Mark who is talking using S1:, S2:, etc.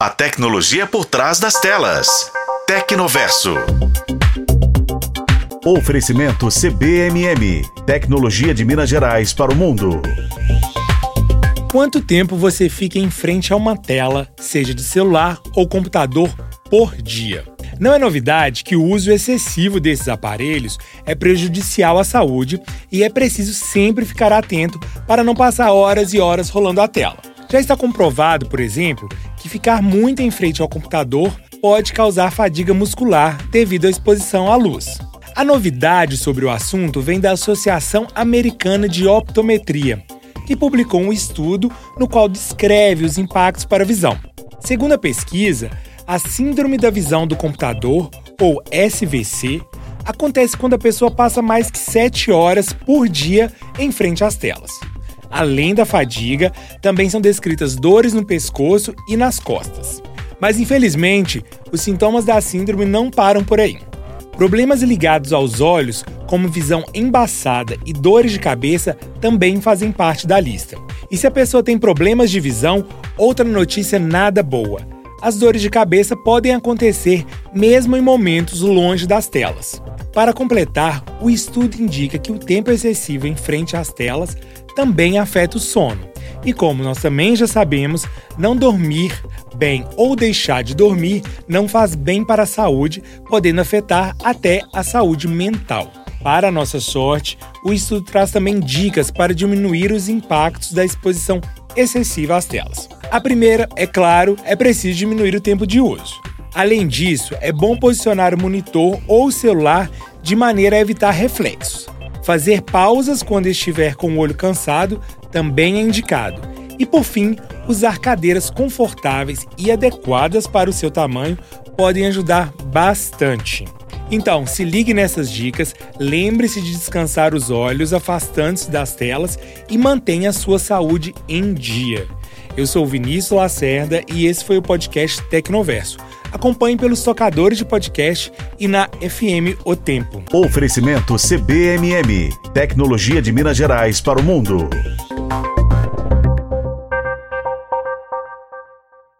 S1: A tecnologia por trás das telas. Tecnoverso. Oferecimento CBMM. Tecnologia de Minas Gerais para o mundo.
S2: Quanto tempo você fica em frente a uma tela, seja de celular ou computador, por dia? Não é novidade que o uso excessivo desses aparelhos é prejudicial à saúde e é preciso sempre ficar atento para não passar horas e horas rolando a tela. Já está comprovado, por exemplo, que ficar muito em frente ao computador pode causar fadiga muscular devido à exposição à luz. A novidade sobre o assunto vem da Associação Americana de Optometria, que publicou um estudo no qual descreve os impactos para a visão. Segundo a pesquisa, a Síndrome da Visão do Computador, ou SVC, acontece quando a pessoa passa mais que 7 horas por dia em frente às telas. Além da fadiga, também são descritas dores no pescoço e nas costas. Mas infelizmente, os sintomas da síndrome não param por aí. Problemas ligados aos olhos, como visão embaçada e dores de cabeça, também fazem parte da lista. E se a pessoa tem problemas de visão, outra notícia nada boa as dores de cabeça podem acontecer mesmo em momentos longe das telas. Para completar, o estudo indica que o tempo excessivo em frente às telas também afeta o sono. E como nós também já sabemos, não dormir bem ou deixar de dormir não faz bem para a saúde, podendo afetar até a saúde mental. Para nossa sorte, o estudo traz também dicas para diminuir os impactos da exposição excessiva às telas. A primeira, é claro, é preciso diminuir o tempo de uso. Além disso, é bom posicionar o monitor ou o celular de maneira a evitar reflexos. Fazer pausas quando estiver com o olho cansado também é indicado. E por fim, usar cadeiras confortáveis e adequadas para o seu tamanho podem ajudar bastante. Então, se ligue nessas dicas, lembre-se de descansar os olhos, afastando-se das telas e mantenha a sua saúde em dia. Eu sou Vinícius Lacerda e esse foi o podcast Tecnoverso. Acompanhe pelos tocadores de podcast e na FM O Tempo.
S1: Oferecimento CBMM Tecnologia de Minas Gerais para o mundo.